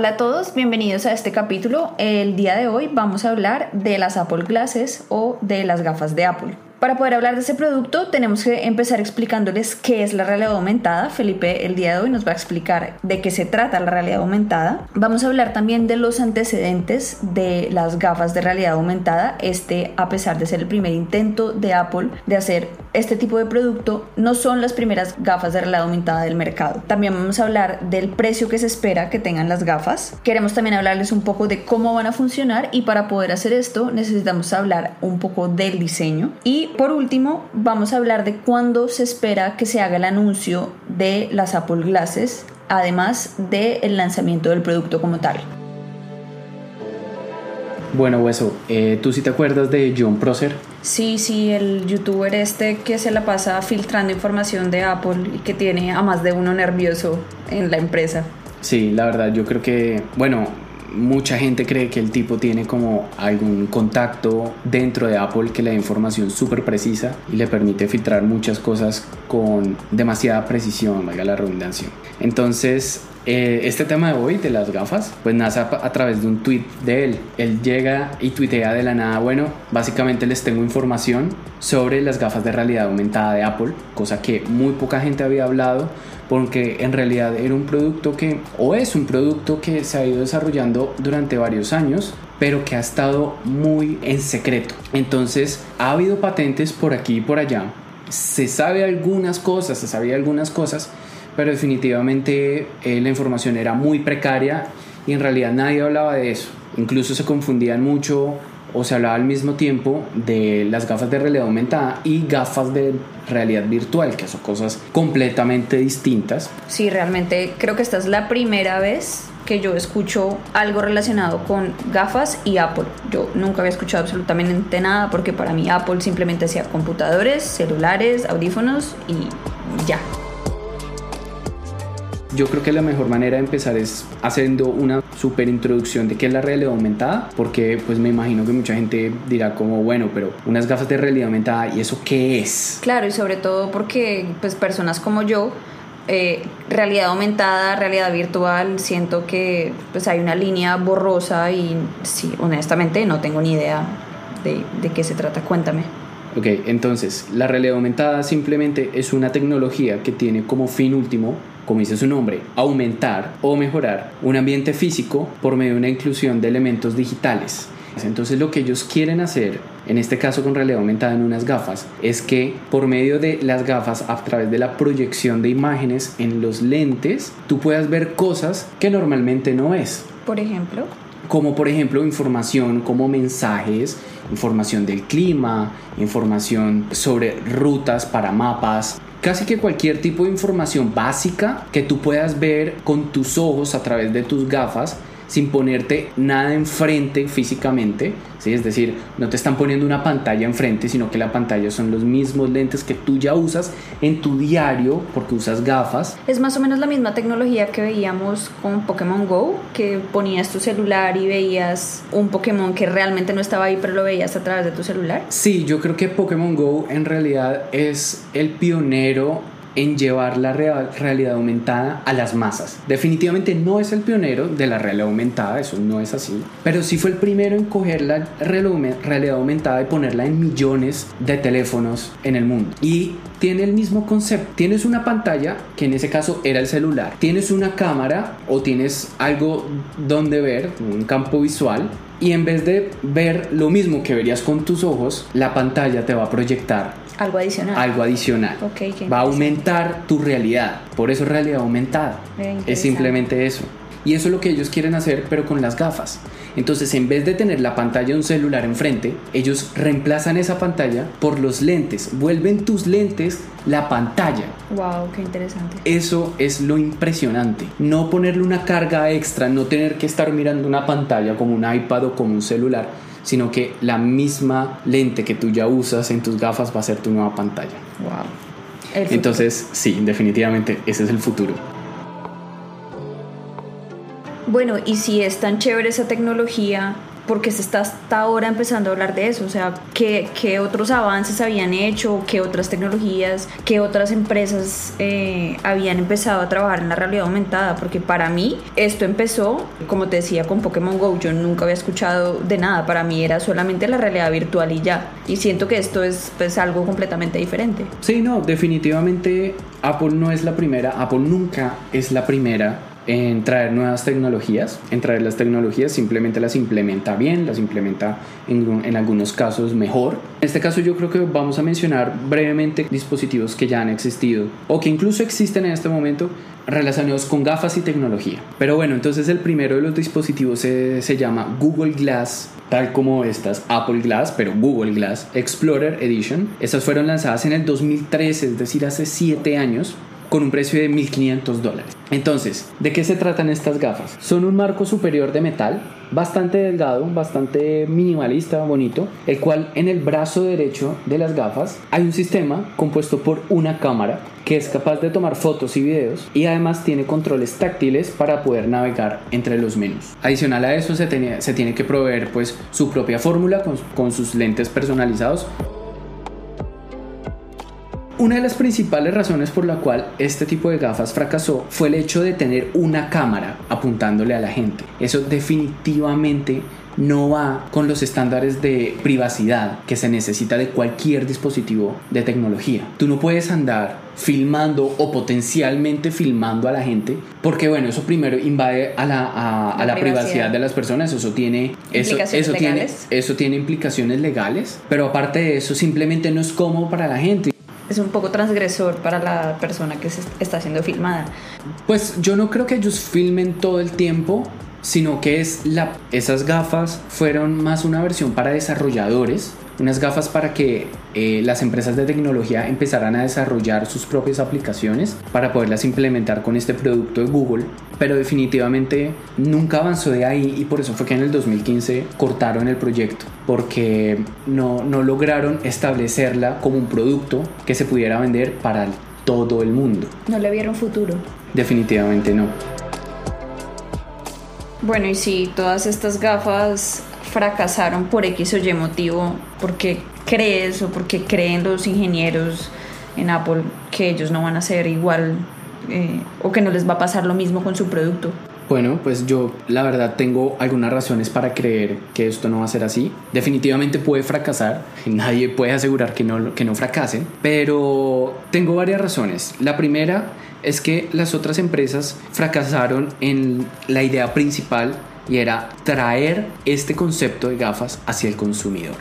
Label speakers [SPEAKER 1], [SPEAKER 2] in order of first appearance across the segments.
[SPEAKER 1] Hola a todos, bienvenidos a este capítulo. El día de hoy vamos a hablar de las Apple Glasses o de las gafas de Apple. Para poder hablar de ese producto tenemos que empezar explicándoles qué es la realidad aumentada. Felipe el día de hoy nos va a explicar de qué se trata la realidad aumentada. Vamos a hablar también de los antecedentes de las gafas de realidad aumentada. Este, a pesar de ser el primer intento de Apple de hacer este tipo de producto, no son las primeras gafas de realidad aumentada del mercado. También vamos a hablar del precio que se espera que tengan las gafas. Queremos también hablarles un poco de cómo van a funcionar y para poder hacer esto necesitamos hablar un poco del diseño y por último, vamos a hablar de cuándo se espera que se haga el anuncio de las Apple Glasses, además del lanzamiento del producto como tal.
[SPEAKER 2] Bueno, Hueso, eh, ¿tú sí te acuerdas de John Prosser?
[SPEAKER 1] Sí, sí, el youtuber este que se la pasa filtrando información de Apple y que tiene a más de uno nervioso en la empresa.
[SPEAKER 2] Sí, la verdad, yo creo que, bueno, mucha gente cree que el tipo tiene como algún contacto dentro de Apple que le da información súper precisa y le permite filtrar muchas cosas con demasiada precisión, valga la redundancia. Entonces, eh, este tema de hoy de las gafas, pues nace a, través de un tweet de él. Él llega y tuitea de la nada, bueno, básicamente les tengo información sobre las gafas de realidad aumentada de Apple, cosa que muy poca gente había hablado porque en realidad era un producto que, o es un producto que se ha ido desarrollando durante varios años, pero que ha estado muy en secreto. Entonces, ha habido patentes por aquí y por allá. Se sabe algunas cosas, se sabía algunas cosas, pero definitivamente eh, la información era muy precaria y en realidad nadie hablaba de eso. Incluso se confundían mucho o se hablaba al mismo tiempo de las gafas de realidad aumentada y gafas de realidad virtual, que son cosas completamente distintas.
[SPEAKER 1] Sí, realmente creo que esta es la primera vez que yo escucho algo relacionado con gafas y Apple. Yo nunca había escuchado absolutamente nada porque para mí Apple simplemente hacía computadores, celulares, audífonos y ya
[SPEAKER 2] yo creo que la mejor manera de empezar es haciendo una super introducción de qué es la realidad aumentada, porque pues me imagino que mucha gente dirá como, bueno, pero unas gafas de realidad aumentada, ¿y eso qué es?
[SPEAKER 1] Claro, y sobre todo porque pues personas como yo, eh, realidad aumentada, realidad virtual, siento que pues hay una línea borrosa y sí, honestamente no tengo ni idea de, de qué se trata, cuéntame.
[SPEAKER 2] Ok, entonces la realidad aumentada simplemente es una tecnología que tiene como fin último como dice su nombre, aumentar o mejorar un ambiente físico por medio de una inclusión de elementos digitales. Entonces lo que ellos quieren hacer, en este caso con realidad aumentada en unas gafas, es que por medio de las gafas, a través de la proyección de imágenes en los lentes, tú puedas ver cosas que normalmente no ves.
[SPEAKER 1] Por ejemplo.
[SPEAKER 2] Como por ejemplo información como mensajes, información del clima, información sobre rutas para mapas, casi que cualquier tipo de información básica que tú puedas ver con tus ojos a través de tus gafas sin ponerte nada enfrente físicamente, ¿sí? es decir, no te están poniendo una pantalla enfrente, sino que la pantalla son los mismos lentes que tú ya usas en tu diario porque usas gafas.
[SPEAKER 1] Es más o menos la misma tecnología que veíamos con Pokémon Go, que ponías tu celular y veías un Pokémon que realmente no estaba ahí, pero lo veías a través de tu celular.
[SPEAKER 2] Sí, yo creo que Pokémon Go en realidad es el pionero en llevar la realidad aumentada a las masas. Definitivamente no es el pionero de la realidad aumentada, eso no es así, pero sí fue el primero en coger la realidad aumentada y ponerla en millones de teléfonos en el mundo. Y tiene el mismo concepto. Tienes una pantalla, que en ese caso era el celular. Tienes una cámara o tienes algo donde ver, un campo visual. Y en vez de ver lo mismo que verías con tus ojos, la pantalla te va a proyectar
[SPEAKER 1] algo adicional.
[SPEAKER 2] Algo adicional. Va a aumentar tu realidad. Por eso realidad aumentada. Es simplemente eso. Y eso es lo que ellos quieren hacer, pero con las gafas. Entonces, en vez de tener la pantalla de un celular enfrente, ellos reemplazan esa pantalla por los lentes. Vuelven tus lentes la pantalla.
[SPEAKER 1] Wow, qué interesante.
[SPEAKER 2] Eso es lo impresionante. No ponerle una carga extra, no tener que estar mirando una pantalla como un iPad o como un celular, sino que la misma lente que tú ya usas en tus gafas va a ser tu nueva pantalla.
[SPEAKER 1] Wow.
[SPEAKER 2] Entonces, sí, definitivamente ese es el futuro.
[SPEAKER 1] Bueno, y si es tan chévere esa tecnología, ¿por qué se está hasta ahora empezando a hablar de eso? O sea, ¿qué, qué otros avances habían hecho? ¿Qué otras tecnologías? ¿Qué otras empresas eh, habían empezado a trabajar en la realidad aumentada? Porque para mí esto empezó, como te decía, con Pokémon Go. Yo nunca había escuchado de nada. Para mí era solamente la realidad virtual y ya. Y siento que esto es pues, algo completamente diferente.
[SPEAKER 2] Sí, no, definitivamente Apple no es la primera. Apple nunca es la primera en traer nuevas tecnologías, en traer las tecnologías, simplemente las implementa bien, las implementa en, en, algunos casos mejor. En este caso yo creo que vamos a mencionar brevemente dispositivos que ya han existido o que incluso existen en este momento relacionados con gafas y tecnología. Pero bueno, entonces el primero de los dispositivos se, se llama Google Glass tal como estas Apple Glass, pero Google Glass Explorer Edition. Estas fueron lanzadas en el 2013, es decir, hace 7 años con un precio de 1.500 dólares. Entonces, ¿de qué se tratan estas gafas? Son un marco superior de metal, bastante delgado, bastante minimalista, bonito, el cual en el brazo derecho de las gafas hay un sistema compuesto por una cámara que es capaz de tomar fotos y videos y además tiene controles táctiles para poder navegar entre los menús. Adicional a eso se, tiene, que proveer pues su propia fórmula con sus lentes personalizados una de las principales razones por la cual este tipo de gafas fracasó fue el hecho de tener una cámara apuntándole a la gente. Eso definitivamente no va con los estándares de privacidad que se necesita de cualquier dispositivo de tecnología. Tú no puedes andar filmando o potencialmente filmando a la gente porque bueno eso primero invade a la, a, la, privacidad. de las personas eso tiene eso, eso tiene eso tiene implicaciones legales pero aparte de eso simplemente no es cómodo para la gente
[SPEAKER 1] es un poco transgresor para la persona que se está siendo filmada.
[SPEAKER 2] Pues yo no creo que ellos filmen todo el tiempo, sino que es la, esas gafas fueron más una versión para desarrolladores unas gafas para que eh, las empresas de tecnología empezaran a desarrollar sus propias aplicaciones para poderlas implementar con este producto de Google, pero definitivamente nunca avanzó de ahí y por eso fue que en el 2015 cortaron el proyecto, porque no, no lograron establecerla como un producto que se pudiera vender para todo el mundo.
[SPEAKER 1] No le vieron futuro.
[SPEAKER 2] Definitivamente no.
[SPEAKER 1] Bueno, y si todas estas gafas fracasaron por X o Y motivo, porque crees o porque creen los ingenieros en Apple que ellos no van a ser igual eh, o que no les va a pasar lo mismo con su producto.
[SPEAKER 2] Bueno, pues yo la verdad tengo algunas razones para creer que esto no va a ser así. Definitivamente puede fracasar, nadie puede asegurar que no, que no fracase, pero tengo varias razones. La primera es que las otras empresas fracasaron en la idea principal y era traer este concepto de gafas hacia el consumidor.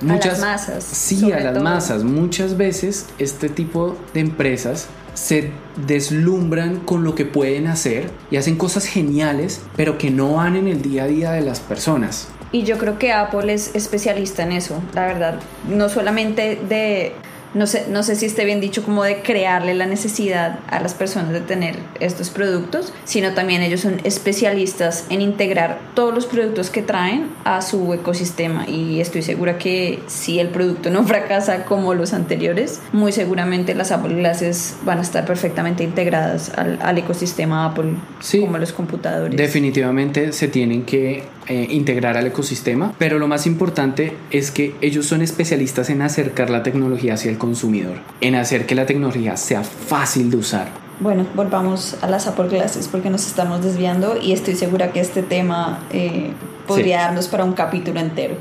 [SPEAKER 1] Muchas, a las masas.
[SPEAKER 2] Sí, a las masas. Muchas veces este tipo de empresas se deslumbran con lo que pueden hacer y hacen cosas geniales, pero que no van en el día a día de las personas.
[SPEAKER 1] Y yo creo que Apple es especialista en eso, la verdad. No solamente de no sé, no sé si esté bien dicho, como de crearle la necesidad a las personas de tener estos productos, sino también ellos son especialistas en integrar todos los productos que traen a su ecosistema y estoy segura que si el producto no fracasa como los anteriores, muy seguramente las Apple Glasses van a estar perfectamente integradas al, ecosistema Apple, como los computadores.
[SPEAKER 2] Definitivamente se tienen que eh, integrar al ecosistema, pero lo más importante es que ellos son especialistas en acercar la tecnología hacia el consumidor, en hacer que la tecnología sea fácil de usar.
[SPEAKER 1] Bueno, volvamos a las Apple Glasses porque nos estamos desviando y estoy segura que este tema eh, podría darnos para un capítulo entero.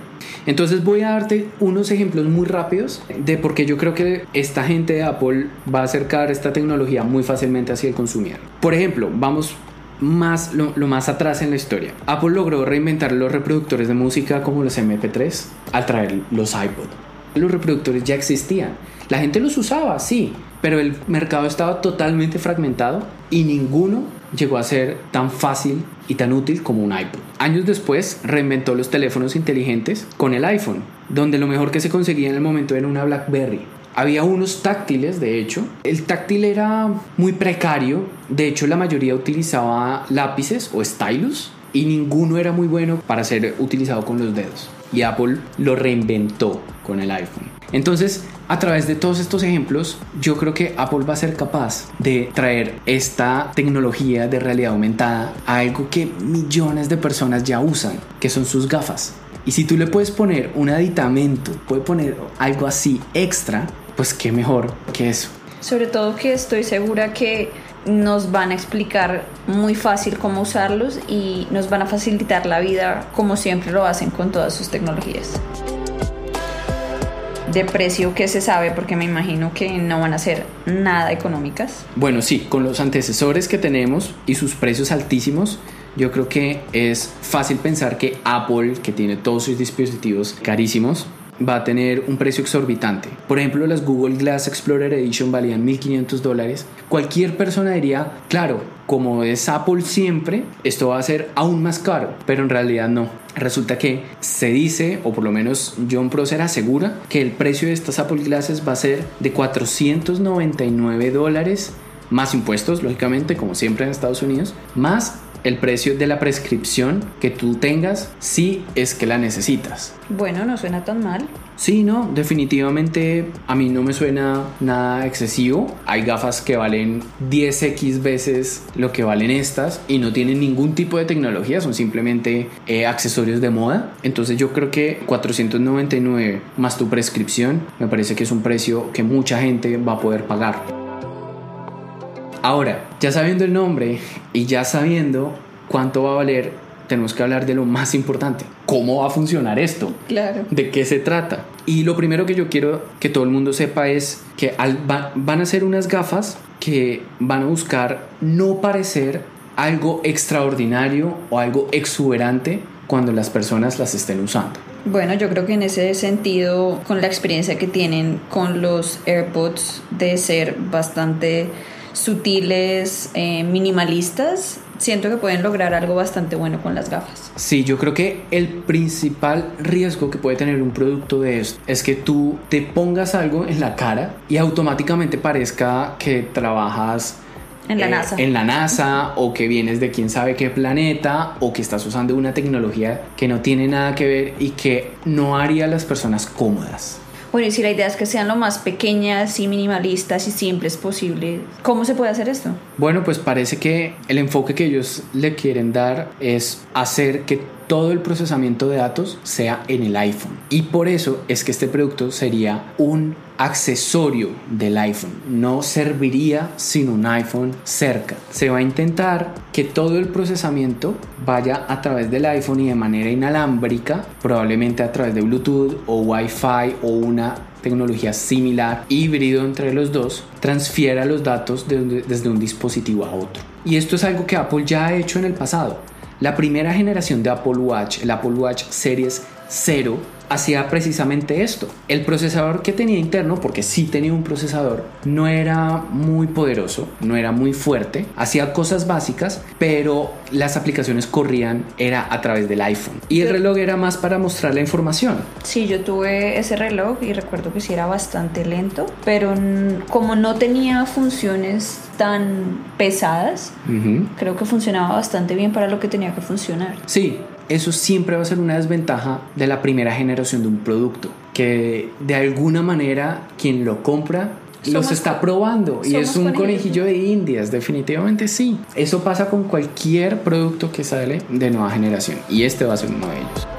[SPEAKER 2] Entonces voy a darte unos ejemplos muy rápidos de por qué yo creo que esta gente de Apple va a acercar esta tecnología muy fácilmente hacia el consumidor. Por ejemplo, vamos más, lo, más atrás en la historia. Apple logró reinventar los reproductores de música como los MP3 al traer los iPod. Los reproductores ya existían. La gente los usaba, sí, pero el mercado estaba totalmente fragmentado y ninguno llegó a ser tan fácil y tan útil como un iPod. Años después reinventó los teléfonos inteligentes con el iPhone, donde lo mejor que se conseguía en el momento era una BlackBerry. Había unos táctiles, de hecho. El táctil era muy precario. De hecho, la mayoría utilizaba lápices o stylus y ninguno era muy bueno para ser utilizado con los dedos. Y Apple lo reinventó con el iPhone. Entonces, a través de todos estos ejemplos, yo creo que Apple va a ser capaz de traer esta tecnología de realidad aumentada a algo que millones de personas ya usan, que son sus gafas. Y si tú le puedes poner un aditamento, puede poner algo así extra, pues qué mejor que eso.
[SPEAKER 1] Sobre todo que estoy segura que nos van a explicar muy fácil cómo usarlos y nos van a facilitar la vida como siempre lo hacen con todas sus tecnologías. De precio que se sabe porque me imagino que no van a ser nada económicas.
[SPEAKER 2] Bueno, sí, con los antecesores que tenemos y sus precios altísimos, yo creo que es fácil pensar que Apple, que tiene todos sus dispositivos carísimos, va a tener un precio exorbitante. Por ejemplo, las Google Glass Explorer Edition valían 1.500 dólares. Cualquier persona diría, claro, como es Apple siempre, esto va a ser aún más caro, pero en realidad no. Resulta que se dice, o por lo menos John Prosser asegura, que el precio de estas Apple Glasses va a ser de 499 dólares más impuestos, lógicamente, como siempre en Estados Unidos, más el precio de la prescripción que tú tengas si es que la necesitas.
[SPEAKER 1] Bueno, no suena tan mal.
[SPEAKER 2] Sí, no, definitivamente a mí no me suena nada excesivo. Hay gafas que valen 10x veces lo que valen estas y no tienen ningún tipo de tecnología, son simplemente eh, accesorios de moda. Entonces yo creo que 499 más tu prescripción me parece que es un precio que mucha gente va a poder pagar. Ahora, ya sabiendo el nombre y ya sabiendo cuánto va a valer, tenemos que hablar de lo más importante. ¿Cómo va a funcionar esto?
[SPEAKER 1] Claro.
[SPEAKER 2] ¿De qué se trata? Y lo primero que yo quiero que todo el mundo sepa es que van a ser unas gafas que van a buscar no parecer algo extraordinario o algo exuberante cuando las personas las estén usando.
[SPEAKER 1] Bueno, yo creo que en ese sentido, con la experiencia que tienen con los AirPods de ser bastante sutiles, eh, minimalistas, siento que pueden lograr algo bastante bueno con las gafas.
[SPEAKER 2] Sí, yo creo que el principal riesgo que puede tener un producto de esto es que tú te pongas algo en la cara y automáticamente parezca que trabajas
[SPEAKER 1] en la eh, NASA.
[SPEAKER 2] En la NASA o que vienes de quién sabe qué planeta o que estás usando una tecnología que no tiene nada que ver y que no haría a las personas cómodas.
[SPEAKER 1] Bueno, y si la idea es que sean lo más pequeñas y minimalistas y simples posible, ¿cómo se puede hacer esto?
[SPEAKER 2] Bueno, pues parece que el enfoque que ellos le quieren dar es hacer que todo el procesamiento de datos sea en el iPhone. Y por eso es que este producto sería un accesorio del iPhone. No serviría sin un iPhone cerca. Se va a intentar que todo el procesamiento vaya a través del iPhone y de manera inalámbrica, probablemente a través de Bluetooth o Wi-Fi o una tecnología similar, híbrido entre los dos, transfiera los datos desde un dispositivo a otro. Y esto es algo que Apple ya ha hecho en el pasado. La primera generación de Apple Watch, el Apple Watch Series 0, hacía precisamente esto. El procesador que tenía interno, porque sí tenía un procesador, no era muy poderoso, no era muy fuerte, hacía cosas básicas, pero las aplicaciones corrían era a través del iPhone. Y el reloj era más para mostrar la información.
[SPEAKER 1] Sí, yo tuve ese reloj y recuerdo que sí era bastante lento, pero como no tenía funciones tan pesadas, creo que funcionaba bastante bien para lo que tenía que funcionar.
[SPEAKER 2] Sí, eso siempre va a ser una desventaja de la primera generación de un producto, que de alguna manera quien lo compra los está probando y es un conejillo de indias, definitivamente sí. Eso pasa con cualquier producto que sale de nueva generación y este va a ser uno de ellos.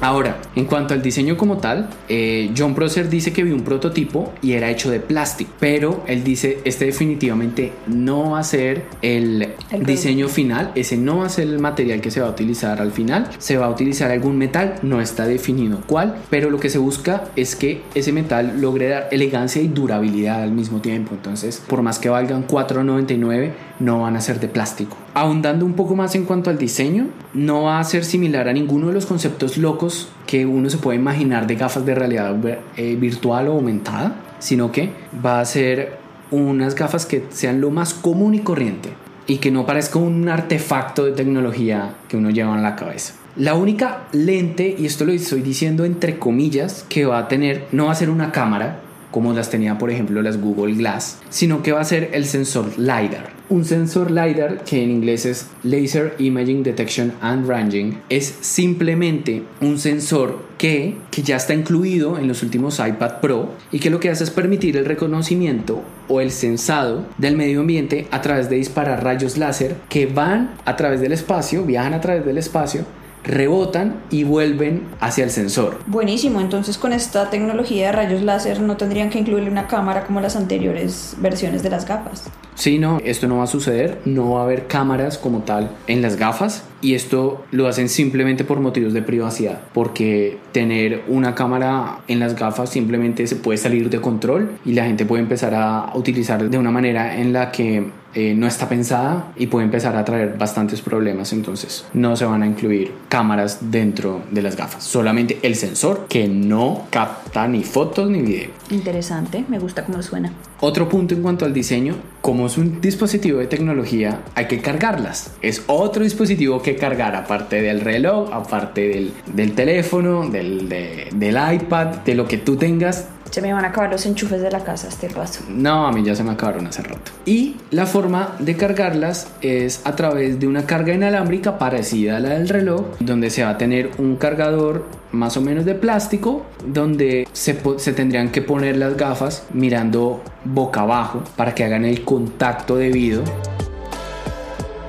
[SPEAKER 2] Ahora, en cuanto al diseño como tal, eh, John Prosser dice que vio un prototipo y era hecho de plástico, pero él dice, este definitivamente no va a ser el, diseño final, ese no va a ser el material que se va a utilizar al final, se va a utilizar algún metal, no está definido cuál, pero lo que se busca es que ese metal logre dar elegancia y durabilidad al mismo tiempo, entonces por más que valgan 4.99, no van a ser de plástico. Ahondando un poco más en cuanto al diseño, no va a ser similar a ninguno de los conceptos locos que uno se puede imaginar de gafas de realidad eh, virtual o aumentada, sino que va a ser unas gafas que sean lo más común y corriente y que no parezca un artefacto de tecnología que uno lleva en la cabeza. La única lente, y esto lo estoy diciendo entre comillas, que va a tener, no va a ser una cámara, como las tenía por ejemplo las Google Glass, sino que va a ser el sensor LiDAR. Un sensor LiDAR, que en inglés es Laser Imaging Detection and Ranging, es simplemente un sensor que, que ya está incluido en los últimos iPad Pro y que lo que hace es permitir el reconocimiento o el sensado del medio ambiente a través de disparar rayos láser que van a través del espacio, viajan a través del espacio rebotan y vuelven hacia el sensor.
[SPEAKER 1] Buenísimo, entonces con esta tecnología de rayos láser no tendrían que incluirle una cámara como las anteriores versiones de las gafas.
[SPEAKER 2] Sí, no, esto no va a suceder, no va a haber cámaras como tal en las gafas y esto lo hacen simplemente por motivos de privacidad, porque tener una cámara en las gafas simplemente se puede salir de control y la gente puede empezar a utilizar de una manera en la que eh, no está pensada y puede empezar a traer bastantes problemas. Entonces no se van a incluir cámaras dentro de las gafas, solamente el sensor que no capta ni fotos ni video.
[SPEAKER 1] Interesante, me gusta cómo suena.
[SPEAKER 2] Otro punto en cuanto al diseño, como es un dispositivo de tecnología, hay que cargarlas. Es otro dispositivo que cargar, aparte del reloj, aparte del, del teléfono, del, del iPad, de lo que tú tengas,
[SPEAKER 1] se me van a acabar los enchufes de la casa este paso.
[SPEAKER 2] No, a mí ya se me acabaron hace rato. Y la forma de cargarlas es a través de una carga inalámbrica parecida a la del reloj, donde se va a tener un cargador más o menos de plástico, donde se, tendrían que poner las gafas mirando boca abajo para que hagan el contacto debido.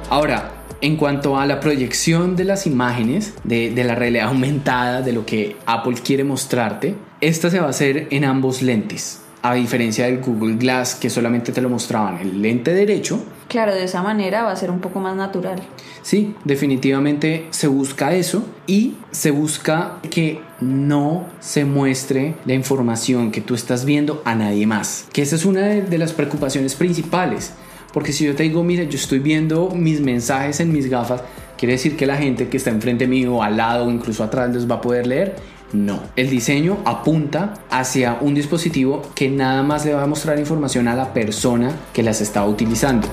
[SPEAKER 2] Ahora, en cuanto a la proyección de las imágenes, de, de, la realidad aumentada, de lo que Apple quiere mostrarte, esta se va a hacer en ambos lentes. A diferencia del Google Glass que solamente te lo mostraban el lente derecho.
[SPEAKER 1] Claro, de esa manera va a ser un poco más natural.
[SPEAKER 2] Sí, definitivamente se busca eso y se busca que no se muestre la información que tú estás viendo a nadie más. Que esa es una de, las preocupaciones principales porque si yo te digo, mira, yo estoy viendo mis mensajes en mis gafas, ¿quiere decir que la gente que está enfrente mío, al lado o incluso atrás les va a poder leer? No, el diseño apunta hacia un dispositivo que nada más le va a mostrar información a la persona que las está utilizando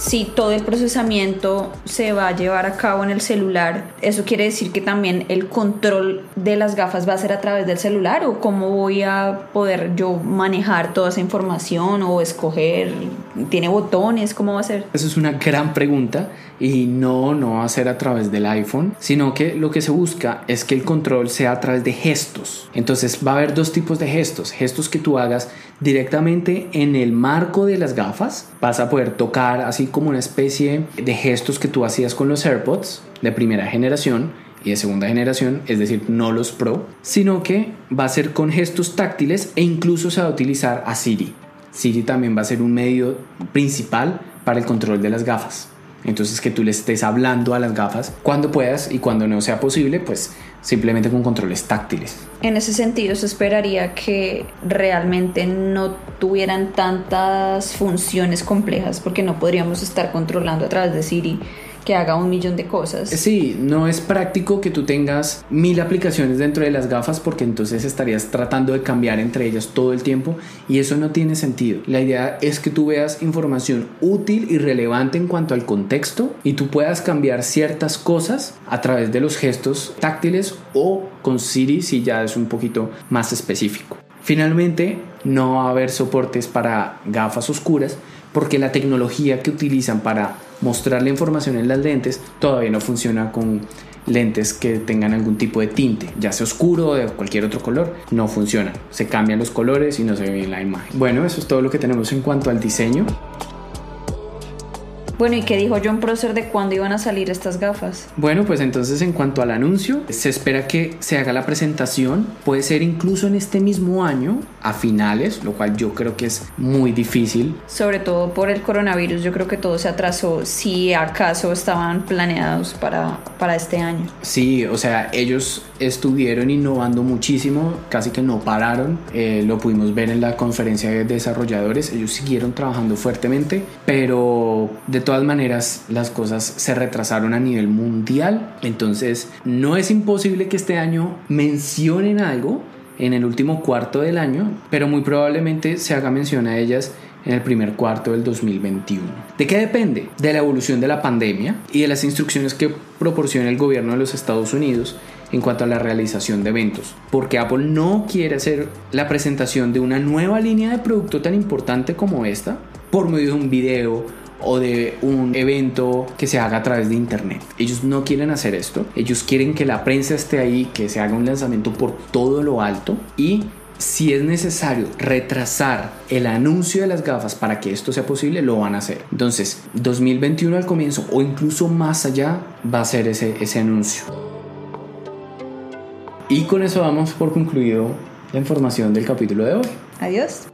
[SPEAKER 1] si todo el procesamiento se va a llevar a cabo en el celular, ¿eso quiere decir que también el control de las gafas va a ser a través del celular? ¿O cómo voy a poder yo manejar toda esa información o escoger? ¿Tiene botones? ¿Cómo va a ser?
[SPEAKER 2] Esa es una gran pregunta y no, no va a ser a través del iPhone, sino que lo que se busca es que el control sea a través de gestos. Entonces va a haber dos tipos de gestos. Gestos que tú hagas directamente en el marco de las gafas. Vas a poder tocar así como una especie de gestos que tú hacías con los AirPods de primera generación y de segunda generación, es decir, no los Pro, sino que va a ser con gestos táctiles e incluso se va a utilizar a Siri. Siri también va a ser un medio principal para el control de las gafas. Entonces que tú le estés hablando a las gafas cuando puedas y cuando no sea posible, pues simplemente con controles táctiles.
[SPEAKER 1] En ese sentido, se esperaría que realmente no tuvieran tantas funciones complejas porque no podríamos estar controlando a través de Siri que haga un millón de cosas.
[SPEAKER 2] Sí, no es práctico que tú tengas mil aplicaciones dentro de las gafas porque entonces estarías tratando de cambiar entre ellas todo el tiempo y eso no tiene sentido. La idea es que tú veas información útil y relevante en cuanto al contexto y tú puedas cambiar ciertas cosas a través de los gestos táctiles o con Siri si ya es un poquito más específico. Finalmente, no va a haber soportes para gafas oscuras porque la tecnología que utilizan para mostrar la información en las lentes todavía no funciona con lentes que tengan algún tipo de tinte, ya sea oscuro o de cualquier otro color, no funciona. Se cambian los colores y no se ve bien la imagen. Bueno, eso es todo lo que tenemos en cuanto al diseño.
[SPEAKER 1] Bueno, ¿y qué dijo John Prosser de cuándo iban a salir estas gafas?
[SPEAKER 2] Bueno, pues entonces en cuanto al anuncio, se espera que se haga la presentación, puede ser incluso en este mismo año, a finales, lo cual yo creo que es muy difícil.
[SPEAKER 1] Sobre todo por el coronavirus, yo creo que todo se atrasó, si acaso estaban planeados para, para este año.
[SPEAKER 2] Sí, o sea, ellos estuvieron innovando muchísimo, casi que no pararon, eh, lo pudimos ver en la conferencia de desarrolladores, ellos siguieron trabajando fuertemente, pero de todas maneras las cosas se retrasaron a nivel mundial, entonces no es imposible que este año mencionen algo en el último cuarto del año, pero muy probablemente se haga mención a ellas en el primer cuarto del 2021. ¿De qué depende? De la evolución de la pandemia y de las instrucciones que proporciona el gobierno de los Estados Unidos en cuanto a la realización de eventos, porque Apple no quiere hacer la presentación de una nueva línea de producto tan importante como esta por medio de un video o de un evento que se haga a través de internet. Ellos no quieren hacer esto. Ellos quieren que la prensa esté ahí, que se haga un lanzamiento por todo lo alto y si es necesario retrasar el anuncio de las gafas para que esto sea posible, lo van a hacer. Entonces, 2021 al comienzo o incluso más allá va a ser ese, ese anuncio. Y con eso damos por concluido la información del capítulo de hoy.
[SPEAKER 1] Adiós.